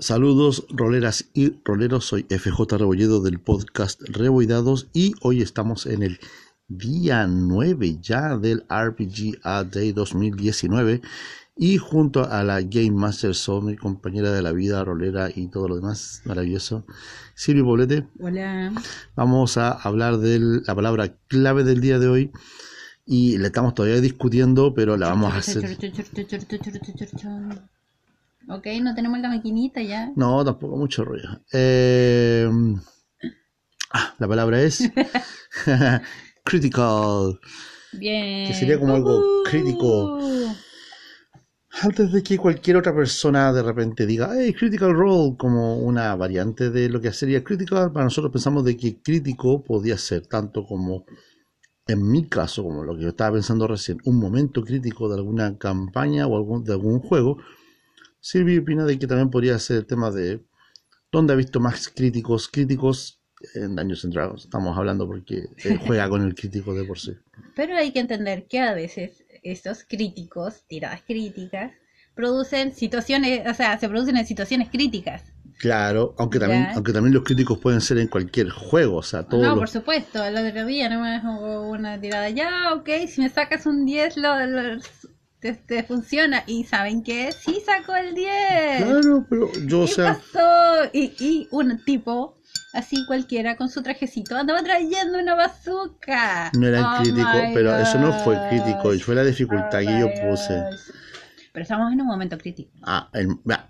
Saludos, roleras y roleros. Soy FJ Rebolledo del podcast Reboidados y hoy estamos en el día 9 ya del RPG A Day 2019 y junto a la Game Master Soul, mi compañera de la vida, rolera y todo lo demás maravilloso, Silvio Bolete. Hola. Vamos a hablar de la palabra clave del día de hoy y la estamos todavía discutiendo, pero la vamos a hacer. Ok, no tenemos la maquinita ya. No, tampoco mucho rollo. Eh, ah, la palabra es critical. Bien. Que sería como algo crítico. Antes de que cualquier otra persona de repente diga, hey, critical role, como una variante de lo que sería critical, para nosotros pensamos de que crítico podía ser tanto como, en mi caso, como lo que yo estaba pensando recién, un momento crítico de alguna campaña o algún, de algún juego, Silvi opina de que también podría ser el tema de dónde ha visto más críticos, críticos en Daños and Dragons. Estamos hablando porque juega con el crítico de por sí. Pero hay que entender que a veces estos críticos, tiradas críticas, producen situaciones, o sea, se producen en situaciones críticas. Claro, aunque también, aunque también los críticos pueden ser en cualquier juego, o sea, todo. No, por supuesto, el otro día no me una tirada, ya, ok, si me sacas un 10 lo, te, funciona. Y ¿saben qué? Sí sacó el 10. Claro, pero yo, o sea... pasó? Y, y un tipo así cualquiera con su trajecito andaba trayendo una bazooka. No era oh crítico, pero eso no fue crítico, fue la dificultad que yo oh puse. Pero estamos en un momento crítico. Ah,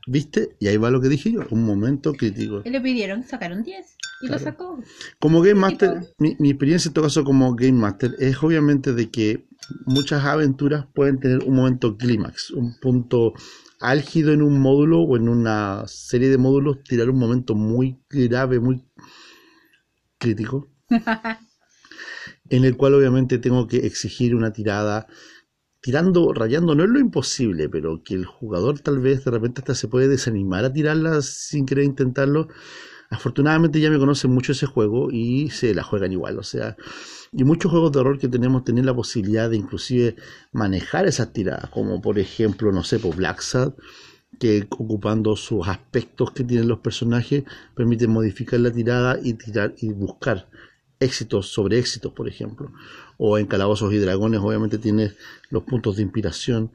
¿viste? Y ahí va lo que dije yo, un momento crítico. Y le pidieron sacar un 10 y lo sacó. Como Game Master, mi, mi, experiencia en todo caso como Game Master es obviamente de que muchas aventuras pueden tener un momento clímax, un punto álgido en un módulo o en una serie de módulos, tirar un momento muy grave, muy crítico, en el cual obviamente tengo que exigir una tirada tirando, rayando, no es lo imposible, pero que el jugador tal vez de repente hasta se puede desanimar a tirarla sin querer intentarlo. Afortunadamente ya me conocen mucho ese juego y se la juegan igual, o sea, y muchos juegos de horror que tenemos tienen la posibilidad de inclusive manejar esas tiradas, como por ejemplo, no sé, por pues Black Sad, que ocupando sus aspectos que tienen los personajes, permite modificar la tirada y tirar y buscar éxitos sobre éxitos, por ejemplo. O en Calabozos y Dragones, obviamente tienes los puntos de inspiración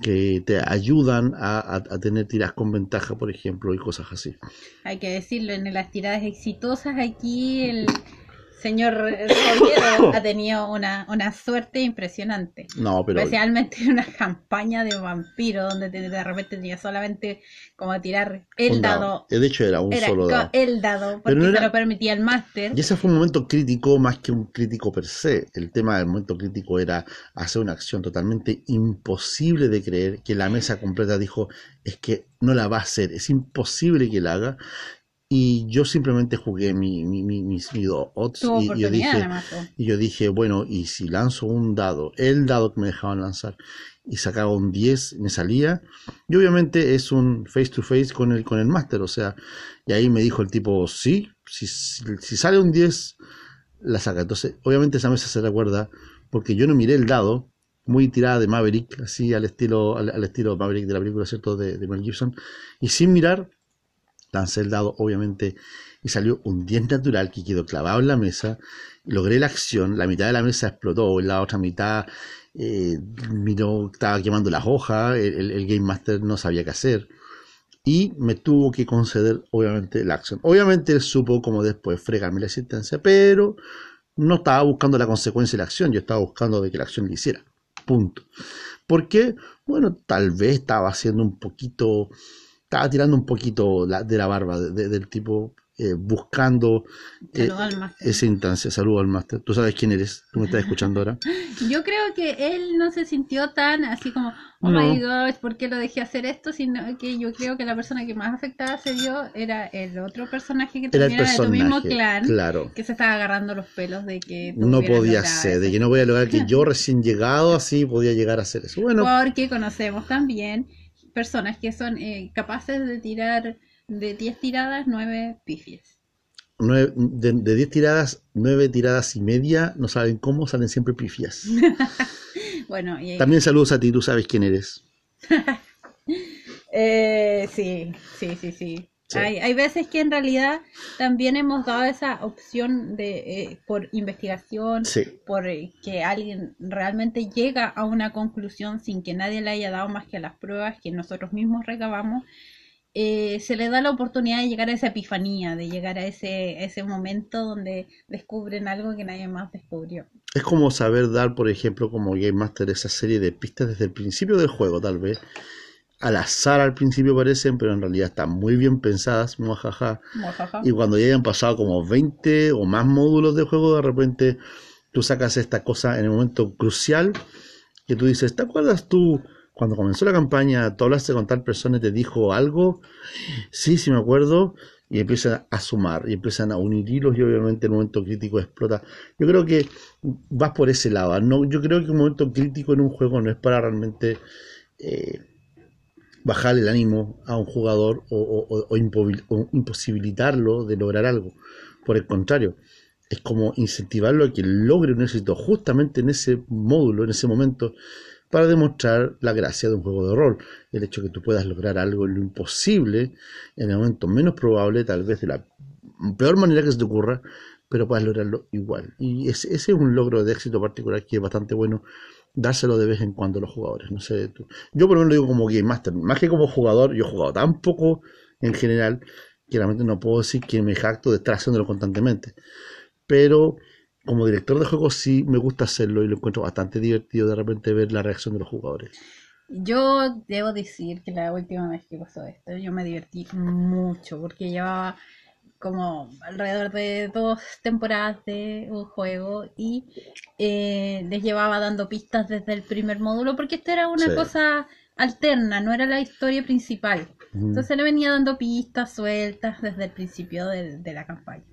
que te ayudan a, a, tener tiradas con ventaja, por ejemplo, y cosas así. Hay que decirlo, en las tiradas exitosas aquí el, señor Rollero ha tenido una, una suerte impresionante. No, pero... Especialmente en una campaña de vampiro donde de repente tenía solamente como tirar el dado. De hecho era un solo dado. El dado, porque se lo permitía el máster. Y ese fue un momento crítico más que un crítico per se. El tema del momento crítico era hacer una acción totalmente imposible de creer que la mesa completa dijo es que no la va a hacer, es imposible que la haga y yo simplemente jugué mi, mi, mi, mis, odds y, yo dije, y yo dije, bueno, y si lanzo un dado, el dado que me dejaban lanzar, y sacaba un 10, me salía, y obviamente es un face to face con el, con el máster, o sea, y ahí me dijo el tipo, sí, si, si sale un 10, la saca. Entonces, obviamente esa mesa se recuerda, porque yo no miré el dado, muy tirada de Maverick, así al estilo, al, estilo Maverick de la película, ¿cierto? De, de Mel Gibson, y sin mirar, lancé el dado, obviamente, y salió un 10 natural que quedó clavado en la mesa. Logré la acción, la mitad de la mesa explotó, la otra mitad eh, estaba quemando las hojas, el, Game Master no sabía qué hacer. Y me tuvo que conceder, obviamente, la acción. Obviamente él supo como después fregarme la existencia, pero no estaba buscando la consecuencia de la acción, yo estaba buscando de que la acción le hiciera. Punto. ¿Por qué? Bueno, tal vez estaba haciendo un poquito estaba tirando un poquito de la barba del tipo eh, buscando eh, esa instancia. Saludo al máster. Tú sabes quién eres, tú me estás escuchando ahora. Yo creo que él no se sintió tan así como, oh my gosh, ¿por qué lo dejé hacer esto? Sino que yo creo que la persona que más afectada se dio era el otro personaje que también era, de tu mismo clan, claro. que se estaba agarrando los pelos de que no podía ser, de que no voy a lograr que yo recién llegado así podía llegar a hacer eso. Bueno, porque conocemos también personas que son eh, capaces de tirar de 10 tiradas, 9 pifies. de 10 tiradas, 9 tiradas y media, no saben cómo, salen siempre pifias. bueno, También saludos a ti, tú sabes quién eres. Eh, sí, sí, sí, sí. Hay, hay, veces que en realidad también hemos dado esa opción de eh, por investigación, por eh, que alguien realmente llega a una conclusión sin que nadie le haya dado más que las pruebas que nosotros mismos recabamos. Eh, se le da la oportunidad de llegar a esa epifanía, de llegar a ese, ese momento donde descubren algo que nadie más descubrió. Es como saber dar, por ejemplo, como Game Master, esa serie de pistas desde el principio del juego, tal vez, al azar al principio parecen, pero en realidad están muy bien pensadas, muajaja. Y cuando ya hayan pasado como 20 o más módulos de juego, de repente tú sacas esta cosa en el momento crucial que tú dices, ¿te acuerdas tú cuando comenzó la campaña, tú hablaste con tal persona y te dijo algo? Sí, sí me acuerdo. Y empiezan a sumar y empiezan a unir hilos y obviamente el momento crítico explota. Yo creo que vas por ese lado. No, yo creo que un momento crítico en un juego no es para realmente... Eh, bajar el ánimo a un jugador o, imposibilitarlo de lograr algo. Por el contrario, es como incentivarlo a que logre un éxito justamente en ese módulo, en ese momento, para demostrar la gracia de un juego de rol. El hecho de que tú puedas lograr algo en lo imposible, en el momento menos probable, tal vez de la peor manera que se te ocurra, pero puedas lograrlo igual. Y ese es un logro de éxito particular que es bastante bueno dárselo de vez en cuando a los jugadores. No sé, tú. Yo por lo menos lo digo como Game Master, más que como jugador, yo he jugado tan poco en general que realmente no puedo decir que me jacto de estar haciéndolo constantemente. Pero como director de juegos sí me gusta hacerlo y lo encuentro bastante divertido de repente ver la reacción de los jugadores. Yo debo decir que la última vez que pasó esto, yo me divertí mucho porque llevaba como alrededor de dos temporadas de un juego y eh, les llevaba dando pistas desde el primer módulo porque esto era una cosa alterna, no era la historia principal. Entonces le venía dando pistas sueltas desde el principio de, la campaña.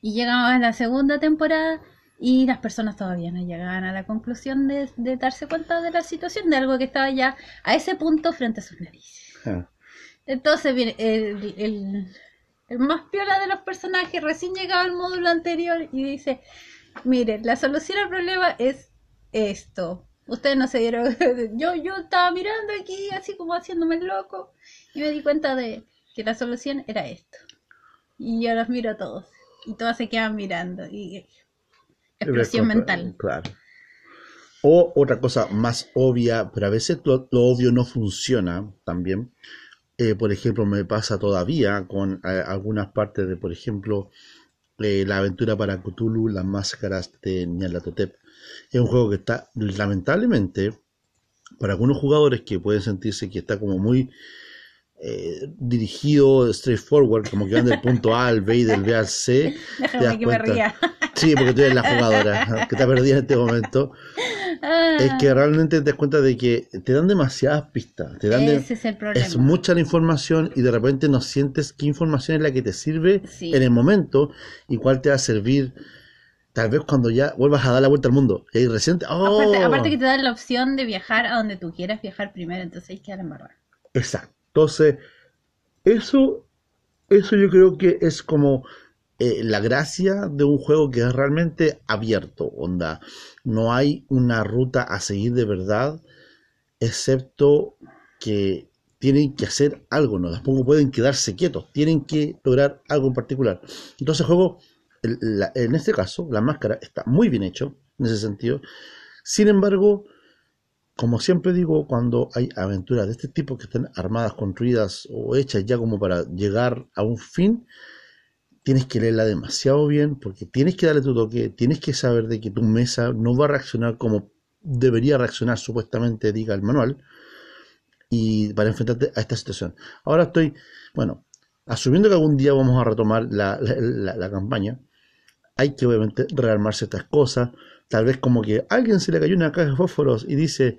Y llegaba a la segunda temporada y las personas todavía no llegaban a la conclusión de, darse cuenta de la situación, de algo que estaba ya a ese punto frente a sus narices. Ah. Entonces, bien, el, el más piola de los personajes, recién llegaba al módulo anterior y dice, miren, la solución al problema es esto. Ustedes no se dieron, yo, yo estaba mirando aquí así como haciéndome el loco y me di cuenta de que la solución era esto. Y yo los miro a todos y todos se quedan mirando y expresión mental. Claro. O otra cosa más obvia, pero a veces lo obvio no funciona también eh, por ejemplo, me pasa todavía con eh, algunas partes de, por ejemplo, eh, la aventura para Cthulhu, las máscaras de Nyarlathotep. Es un juego que está, lamentablemente, para algunos jugadores que pueden sentirse que está como muy dirigido, straightforward, como que van del punto A al B y del B al C. Déjame que me ría. Sí, porque tú eres la jugadora que te perdida en este momento es que ah. realmente te das cuenta de que te dan demasiadas pistas. Te dan Ese es el problema. Es mucha la información y de repente no sientes qué información es la que te sirve en el momento y cuál te va a servir tal vez cuando ya vuelvas a dar la vuelta al mundo. Y reciente, aparte, ¡oh! aparte, que te dan la opción de viajar a donde tú quieras viajar primero, entonces hay que dar Exacto. Entonces, eso, eso yo creo que es como eh, la gracia de un juego que es realmente abierto, onda. No hay una ruta a seguir de verdad, excepto que tienen que hacer algo, no tampoco pueden quedarse quietos, tienen que lograr algo en particular. Entonces el juego, en este caso, la máscara está muy bien hecho en ese sentido. Sin embargo, como siempre digo, cuando hay aventuras de este tipo que están armadas, construidas o hechas ya como para llegar a un fin, tienes que leerla demasiado bien porque tienes que darle tu toque, tienes que saber de que tu mesa no va a reaccionar como debería reaccionar supuestamente, diga el manual, y para enfrentarte a esta situación. Ahora estoy, bueno, asumiendo que algún día vamos a retomar la, la campaña, hay que obviamente rearmarse estas cosas, tal vez como que alguien se le cayó una caja de fósforos y dice,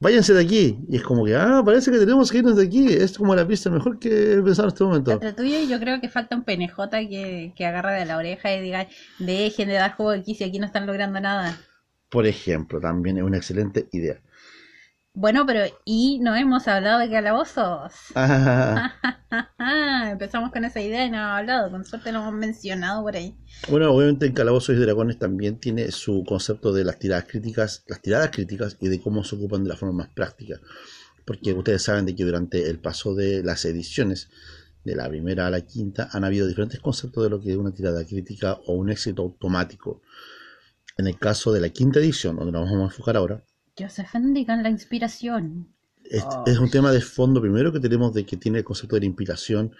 váyanse de aquí. Y es como que, ah, parece que tenemos que irnos de aquí. Es como la pista mejor que he pensado en este momento. Entre tuyo yo creo que falta un PNJ que, que agarre de la oreja y diga, dejen de dar juego aquí si aquí no están logrando nada. Por ejemplo, también es una excelente idea. Bueno, pero y no hemos hablado de calabozos. Empezamos con esa idea y no hemos hablado. Con suerte lo hemos mencionado por ahí. Bueno, obviamente en Calabozos y Dragones también tiene su concepto de las tiradas críticas, las tiradas críticas y de cómo se ocupan de la forma más práctica. porque ustedes saben de que durante el paso de las ediciones, de la primera a la quinta, han habido diferentes conceptos de lo que es una tirada crítica o un éxito automático. En el caso de la quinta edición, donde nos vamos a enfocar ahora, que bendiga la inspiración. Es, es, un tema de fondo primero que tenemos de que tiene el concepto de la inspiración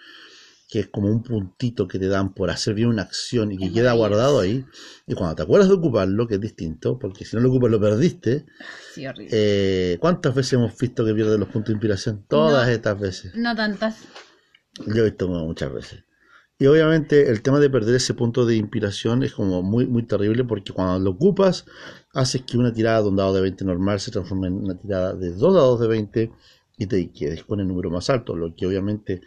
que es como un puntito que te dan por hacer bien una acción y que queda guardado ahí. Y cuando te acuerdas de ocuparlo, que es distinto, porque si no lo ocupas lo perdiste. Sí, horrible. Eh, ¿Cuántas veces hemos visto que pierden los puntos de inspiración? Todas estas veces. No tantas. Yo he visto muchas veces. Y obviamente el tema de perder ese punto de inspiración es como muy, muy terrible porque cuando lo ocupas, haces que una tirada de un dado de 20 normal se transforme en una tirada de dos dados de 20 y te quedes con el número más alto, lo que obviamente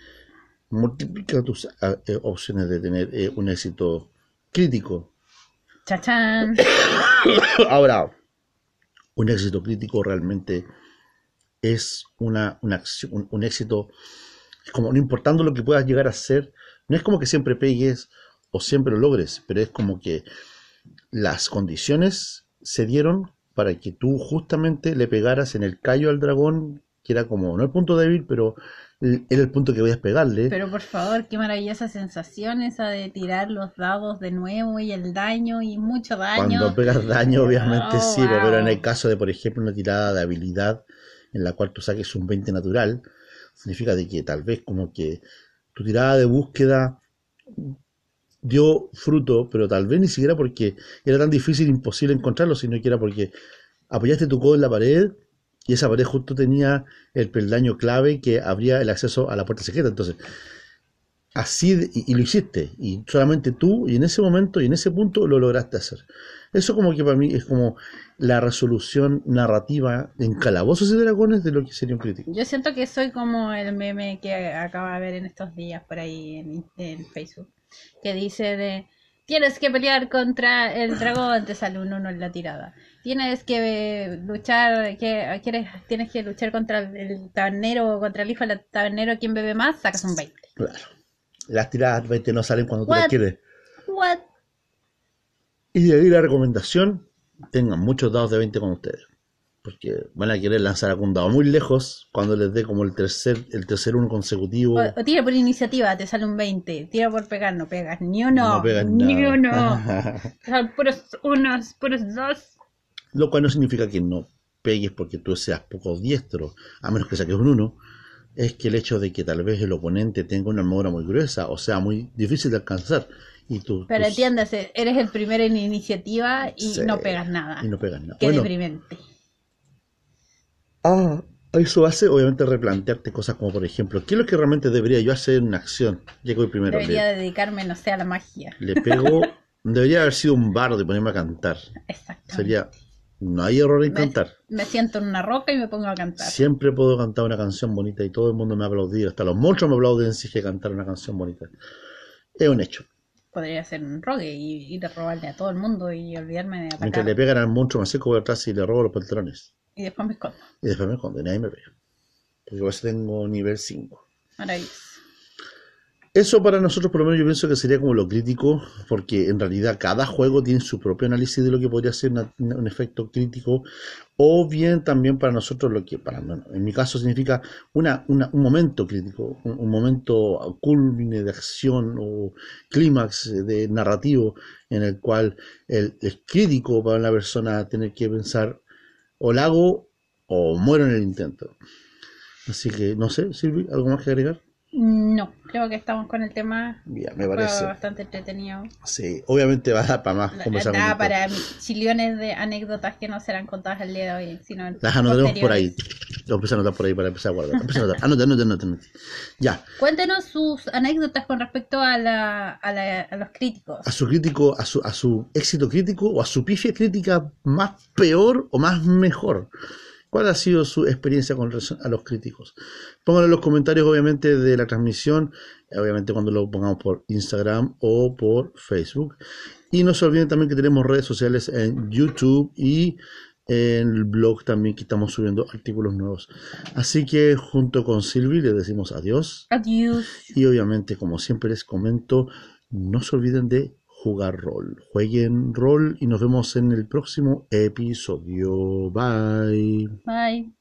multiplica tus ah, eh, opciones de tener eh, un éxito crítico. ¡Chachán! Ahora, un éxito crítico realmente es una, acción, un, éxito, como no importando lo que puedas llegar a ser, no es como que siempre pegues o siempre lo logres, pero es como que las condiciones se dieron para que tú justamente le pegaras en el callo al dragón, que era como, no el punto débil, pero era el punto que voy a pegarle. Pero por favor, qué maravillosa sensación esa de tirar los dados de nuevo y el daño y mucho daño. Cuando pegas daño, obviamente oh, sí, pero en el caso de, por ejemplo, una tirada de habilidad en la cual tú saques un 20 natural, significa de que tal vez como que tu tirada de búsqueda dio fruto, pero tal vez ni siquiera porque era tan difícil, imposible encontrarlo, sino que era porque apoyaste tu codo en la pared y esa pared justo tenía el peldaño clave que abría el acceso a la puerta secreta. Entonces, así, y, lo hiciste, y solamente tú, y en ese momento y en ese punto lo lograste hacer. Eso como que para mí es como la resolución narrativa en calabozos y dragones de lo que sería un crítico. Yo siento que soy como el meme que acaba de ver en estos días por ahí en, en Facebook, que dice de tienes que pelear contra el dragón, te sale un uno en la tirada tienes que luchar, que quieres, tienes que luchar contra el tabernero o contra el hijo del tabernero, quien bebe más, sacas un 20. Claro. Las tiradas 20 no salen cuando tú las quieres. What? Y de ahí la recomendación, tengan muchos dados de 20 con ustedes. Porque van a querer lanzar algún dado muy lejos cuando les dé como el tercer, el tercer uno consecutivo. O, tira por iniciativa, te sale un 20. Tira por pegar, no pegas ni uno. No pegas ni uno. puros unos, puros dos. Lo cual no significa que no pegues porque tú seas poco diestro, a menos que saques un 1. Es que el hecho de que tal vez el oponente tenga una armadura muy gruesa o sea muy difícil de alcanzar. Y tú, Pero entiéndase, eres el primero en iniciativa y no pegas nada. Y no pegas nada. Qué deprimente. Ah, eso hace obviamente replantearte cosas como por ejemplo, ¿qué es lo que realmente debería yo hacer en una acción? Ya que primero. Debería dedicarme, no sé, a la magia. Le pego, debería haber sido un bardo y ponerme a cantar. Exacto. Sería no hay error en cantar. Me siento en una roca y me pongo a cantar. Siempre puedo cantar una canción bonita y todo el mundo me ha aplaudido. Hasta los monstruos me aplauden si que cantar una canción bonita. Es un hecho. Podría ser un rogue y ir a robarle a todo el mundo y olvidarme de atacar. Mientras le pegan al monstruo, me seco por atrás y le robo los pantalones. Y después me escondo. Y después me escondo y nadie me pega. Porque a tengo nivel 5. Maravilloso. Eso para nosotros, por lo menos, yo pienso que sería como lo crítico, porque en realidad cada juego tiene su propio análisis de lo que podría ser un efecto crítico, o bien también para nosotros lo que, para en mi caso, significa una, un momento crítico, un, momento culmine de acción o clímax de narrativo en el cual el, es crítico para la persona tener que pensar o la hago o muero en el intento. Así que, no sé, Silvi, ¿algo más que agregar? No, creo que estamos con el tema. Bien, me parece. bastante entretenido. Sí, obviamente va a dar para más. Da para chillones de anécdotas que no serán contadas al día de hoy. Sino Las anotaremos por ahí. Lo empecé a anotar por ahí para empezar a guardar. Empecé a anotar. Anota, anota, anota, Ya. Cuéntenos sus anécdotas con respecto a, la, a, la, a, los críticos. A su crítico, a su, a su éxito crítico o a su pifia crítica más peor o más mejor. ¿Cuál ha sido su experiencia con relación a los críticos? Pónganlo en los comentarios, obviamente, de la transmisión, obviamente cuando lo pongamos por Instagram o por Facebook. Y no se olviden también que tenemos redes sociales en YouTube y en el blog también que estamos subiendo artículos nuevos. Así que junto con Silvi les decimos adiós. Adiós. Y obviamente, como siempre les comento, no se olviden de jugar rol. Jueguen rol y nos vemos en el próximo episodio. Bye. Bye.